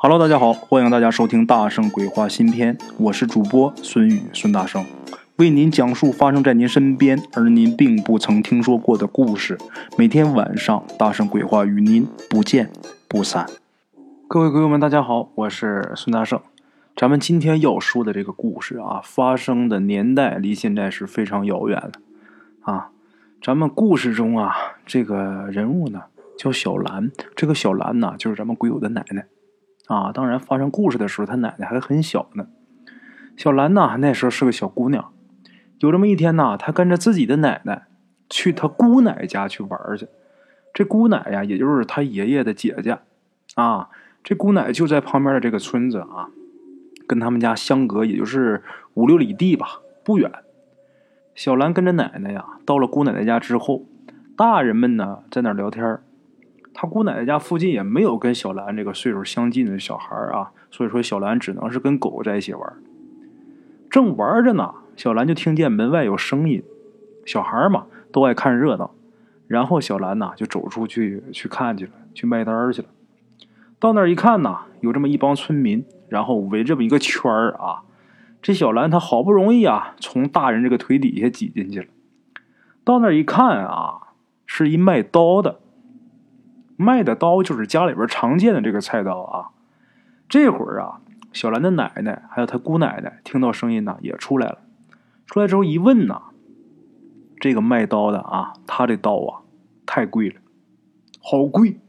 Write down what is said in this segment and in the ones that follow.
Hello，大家好，欢迎大家收听《大圣鬼话》新篇，我是主播孙宇，孙大圣为您讲述发生在您身边而您并不曾听说过的故事。每天晚上，大圣鬼话与您不见不散。各位鬼友们，大家好，我是孙大圣。咱们今天要说的这个故事啊，发生的年代离现在是非常遥远了啊。咱们故事中啊，这个人物呢叫小兰，这个小兰呢就是咱们鬼友的奶奶。啊，当然，发生故事的时候，他奶奶还很小呢。小兰呐，那时候是个小姑娘。有这么一天呐，她跟着自己的奶奶去她姑奶家去玩去。这姑奶呀，也就是她爷爷的姐姐啊。这姑奶就在旁边的这个村子啊，跟他们家相隔也就是五六里地吧，不远。小兰跟着奶奶呀，到了姑奶奶家之后，大人们呢在那聊天他姑奶奶家附近也没有跟小兰这个岁数相近的小孩啊，所以说小兰只能是跟狗在一起玩。正玩着呢，小兰就听见门外有声音。小孩嘛，都爱看热闹。然后小兰呐就走出去去看去了，去卖单去了。到那儿一看呢，有这么一帮村民，然后围这么一个圈儿啊。这小兰她好不容易啊，从大人这个腿底下挤进去了。到那儿一看啊，是一卖刀的。卖的刀就是家里边常见的这个菜刀啊。这会儿啊，小兰的奶奶还有她姑奶奶听到声音呢，也出来了。出来之后一问呢，这个卖刀的啊，他这刀啊太贵了，好贵，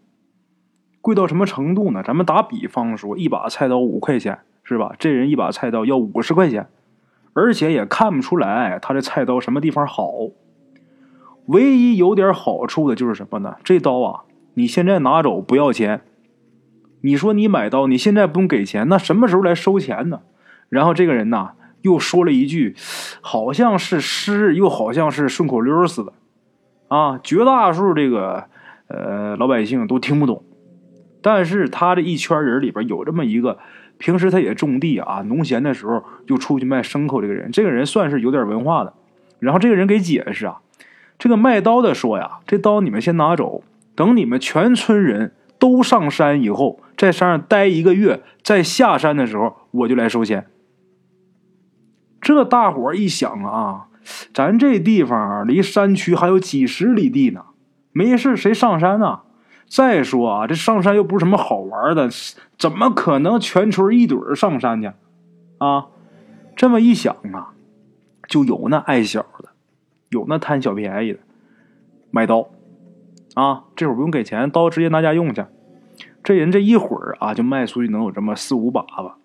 贵到什么程度呢？咱们打比方说，一把菜刀五块钱是吧？这人一把菜刀要五十块钱，而且也看不出来他这菜刀什么地方好。唯一有点好处的就是什么呢？这刀啊。你现在拿走不要钱，你说你买刀，你现在不用给钱，那什么时候来收钱呢？然后这个人呐，又说了一句，好像是诗，又好像是顺口溜似的，啊，绝大数这个呃老百姓都听不懂，但是他这一圈人里边有这么一个，平时他也种地啊，农闲的时候就出去卖牲口，这个人，这个人算是有点文化的。然后这个人给解释啊，这个卖刀的说呀，这刀你们先拿走。等你们全村人都上山以后，在山上待一个月，再下山的时候，我就来收钱。这大伙一想啊，咱这地方离山区还有几十里地呢，没事谁上山呢？再说啊，这上山又不是什么好玩的，怎么可能全村一堆上山去？啊，这么一想啊，就有那爱小的，有那贪小便宜的，买刀。啊，这会儿不用给钱，刀直接拿家用去。这人这一会儿啊，就卖出去能有这么四五把吧。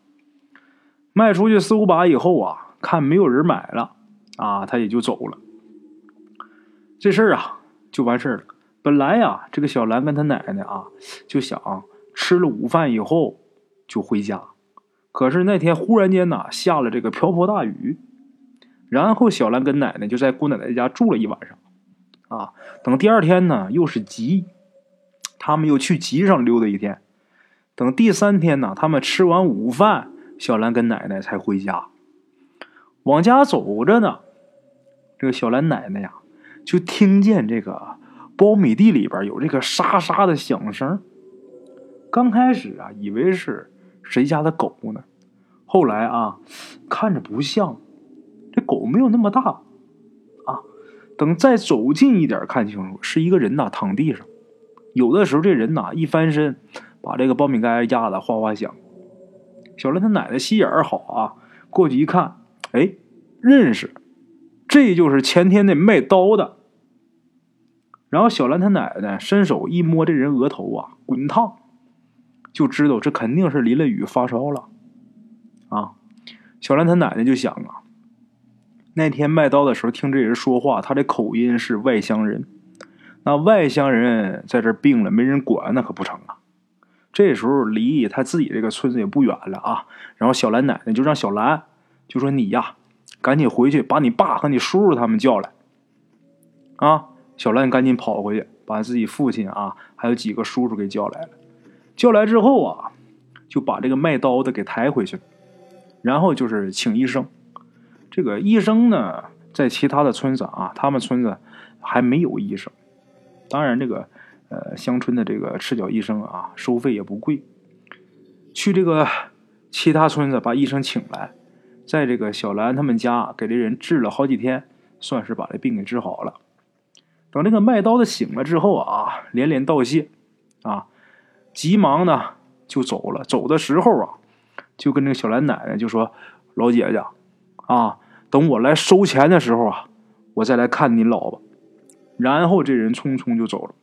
卖出去四五把以后啊，看没有人买了啊，他也就走了。这事儿啊，就完事儿了。本来呀，这个小兰跟他奶奶啊，就想吃了午饭以后就回家。可是那天忽然间呐，下了这个瓢泼大雨，然后小兰跟奶奶就在姑奶奶家住了一晚上。啊，等第二天呢，又是集，他们又去集上溜达一天。等第三天呢，他们吃完午饭，小兰跟奶奶才回家。往家走着呢，这个小兰奶奶呀，就听见这个苞米地里边有这个沙沙的响声。刚开始啊，以为是谁家的狗呢，后来啊，看着不像，这狗没有那么大。等再走近一点，看清楚是一个人呐，躺地上。有的时候这人呐一翻身，把这个苞米杆压得哗哗响。小兰他奶奶心眼儿好啊，过去一看，哎，认识，这就是前天那卖刀的。然后小兰他奶奶伸手一摸这人额头啊，滚烫，就知道这肯定是淋了雨发烧了。啊，小兰他奶奶就想啊。那天卖刀的时候，听这人说话，他的口音是外乡人。那外乡人在这病了，没人管，那可不成啊。这时候离他自己这个村子也不远了啊。然后小兰奶奶就让小兰就说：“你呀，赶紧回去把你爸和你叔叔他们叫来。”啊，小兰赶紧跑回去，把自己父亲啊还有几个叔叔给叫来了。叫来之后啊，就把这个卖刀的给抬回去，然后就是请医生。这个医生呢，在其他的村子啊，他们村子还没有医生。当然，这个呃乡村的这个赤脚医生啊，收费也不贵。去这个其他村子把医生请来，在这个小兰他们家给这人治了好几天，算是把这病给治好了。等这个卖刀的醒了之后啊，连连道谢，啊，急忙呢就走了。走的时候啊，就跟这个小兰奶奶就说：“老姐姐，啊，等我来收钱的时候啊，我再来看你老婆。”然后这人匆匆就走了。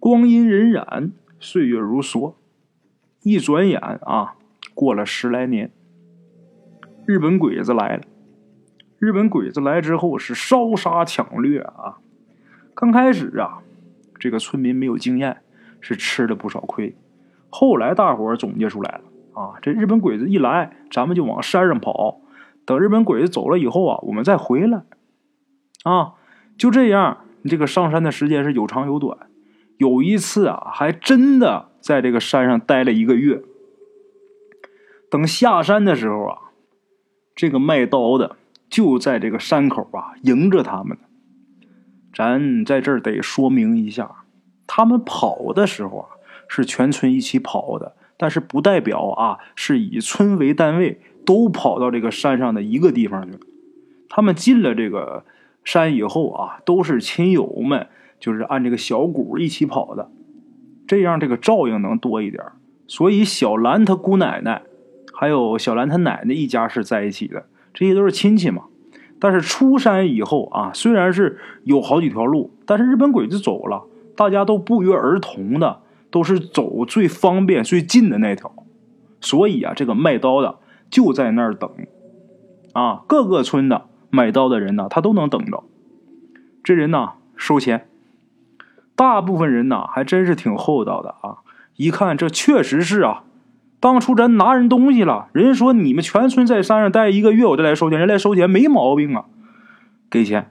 光阴荏苒，岁月如梭，一转眼啊，过了十来年。日本鬼子来了。日本鬼子来之后是烧杀抢掠啊！刚开始啊，这个村民没有经验，是吃了不少亏。后来大伙儿总结出来了啊，这日本鬼子一来，咱们就往山上跑。等日本鬼子走了以后啊，我们再回来。啊，就这样，你这个上山的时间是有长有短。有一次啊，还真的在这个山上待了一个月。等下山的时候啊，这个卖刀的。就在这个山口啊，迎着他们。咱在这儿得说明一下，他们跑的时候啊，是全村一起跑的，但是不代表啊是以村为单位都跑到这个山上的一个地方去。他们进了这个山以后啊，都是亲友们，就是按这个小股一起跑的，这样这个照应能多一点。所以小兰她姑奶奶，还有小兰她奶奶一家是在一起的。这些都是亲戚嘛，但是出山以后啊，虽然是有好几条路，但是日本鬼子走了，大家都不约而同的都是走最方便、最近的那条，所以啊，这个卖刀的就在那儿等，啊，各个村的买刀的人呢，他都能等着。这人呢，收钱，大部分人呢还真是挺厚道的啊，一看这确实是啊。当初咱拿人东西了，人家说你们全村在山上待一个月，我再来收钱，人来收钱没毛病啊，给钱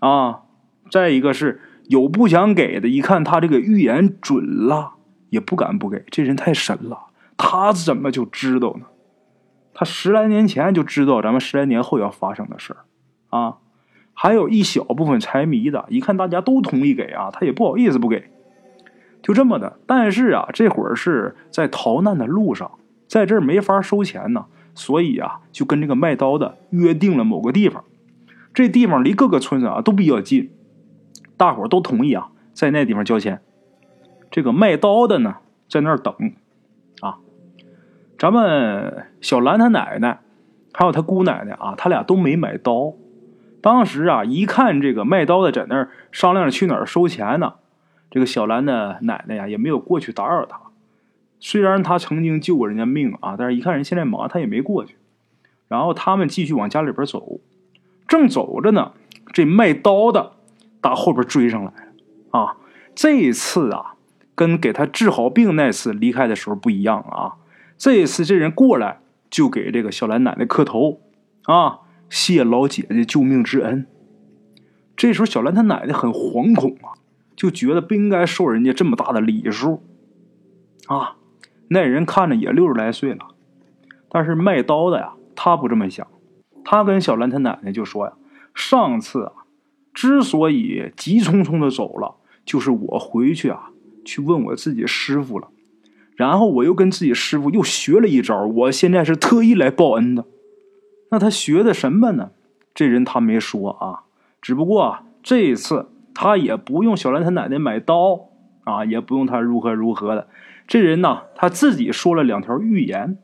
啊。再一个是有不想给的，一看他这个预言准了，也不敢不给。这人太神了，他怎么就知道呢？他十来年前就知道咱们十来年后要发生的事儿啊。还有一小部分财迷的，一看大家都同意给啊，他也不好意思不给。就这么的，但是啊，这会儿是在逃难的路上，在这儿没法收钱呢，所以啊，就跟这个卖刀的约定了某个地方。这地方离各个村子啊都比较近，大伙儿都同意啊，在那地方交钱。这个卖刀的呢，在那儿等。咱们小兰她奶奶还有她姑奶奶啊，他俩都没买刀。当时啊，一看这个卖刀的在那儿商量着去哪儿收钱呢。这个小兰的奶奶呀，也没有过去打扰他。虽然他曾经救过人家命啊，但是一看人现在忙，他也没过去。然后他们继续往家里边走，正走着呢，这卖刀的打后边追上来了啊！这一次啊，跟给他治好病那次离开的时候不一样啊。这一次这人过来就给这个小兰奶奶磕头啊，谢老姐姐救命之恩。这时候小兰她奶奶很惶恐啊。就觉得不应该受人家这么大的礼数，啊，那人看着也六十来岁了，但是卖刀的呀，他不这么想，他跟小兰他奶奶就说呀：“上次啊，之所以急匆匆的走了，就是我回去啊，去问我自己师傅了，然后我又跟自己师傅又学了一招，我现在是特意来报恩的。那他学的什么呢？这人他没说啊，只不过啊，这一次。”他也不用小兰他奶奶买刀啊，也不用他如何如何的。这人呢，他自己说了两条预言，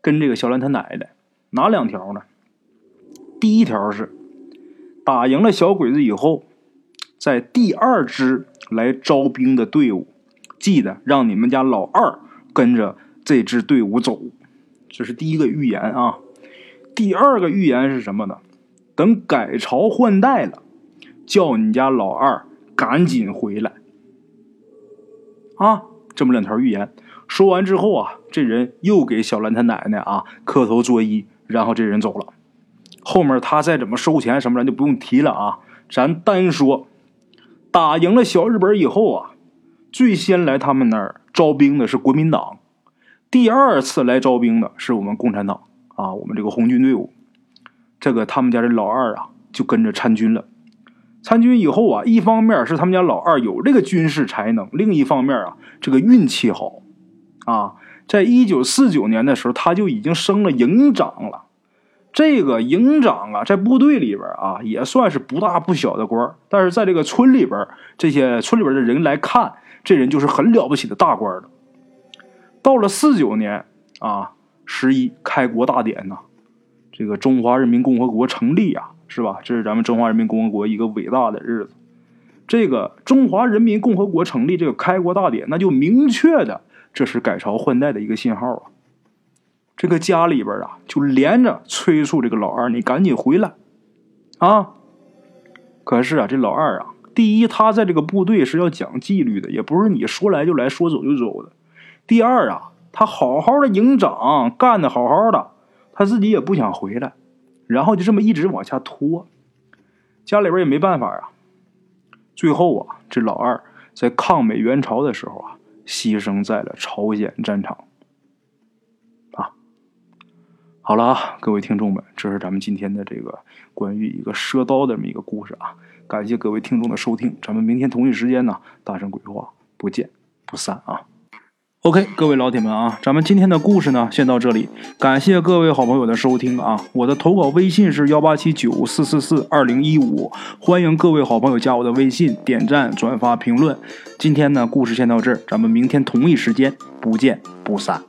跟这个小兰他奶奶哪两条呢？第一条是打赢了小鬼子以后，在第二支来招兵的队伍，记得让你们家老二跟着这支队伍走。这是第一个预言啊。第二个预言是什么呢？等改朝换代了。叫你家老二赶紧回来啊！这么两条预言说完之后啊，这人又给小兰他奶奶啊磕头作揖，然后这人走了。后面他再怎么收钱什么咱就不用提了啊。咱单说打赢了小日本以后啊，最先来他们那儿招兵的是国民党，第二次来招兵的是我们共产党啊，我们这个红军队伍。这个他们家这老二啊，就跟着参军了。参军以后啊，一方面是他们家老二有这个军事才能，另一方面啊，这个运气好，啊，在一九四九年的时候，他就已经升了营长了。这个营长啊，在部队里边啊，也算是不大不小的官但是在这个村里边，这些村里边的人来看，这人就是很了不起的大官了。到了四九年啊，十一开国大典呐，这个中华人民共和国成立啊，是吧？这是咱们中华人民共和国一个伟大的日子。这个中华人民共和国成立这个开国大典，那就明确的这是改朝换代的一个信号啊。这个家里边啊，就连着催促这个老二，你赶紧回来，啊！可是啊，这老二啊，第一，他在这个部队是要讲纪律的，也不是你说来就来说走就走的。第二啊，他好好的营长干的好好的，他自己也不想回来，然后就这么一直往下拖，家里边也没办法啊。最后啊，这老二在抗美援朝的时候啊，牺牲在了朝鲜战场。啊好了啊，各位听众们，这是咱们今天的这个关于一个赊刀的这么一个故事啊。感谢各位听众的收听，咱们明天同一时间呢，大声鬼话不见不散啊。OK，各位老铁们啊，咱们今天的故事呢，先到这里。感谢各位好朋友的收听啊。我的投稿微信是幺八七九四四四二零一五，欢迎各位好朋友加我的微信，点赞、转发、评论。今天呢，故事先到这儿，咱们明天同一时间不见不散。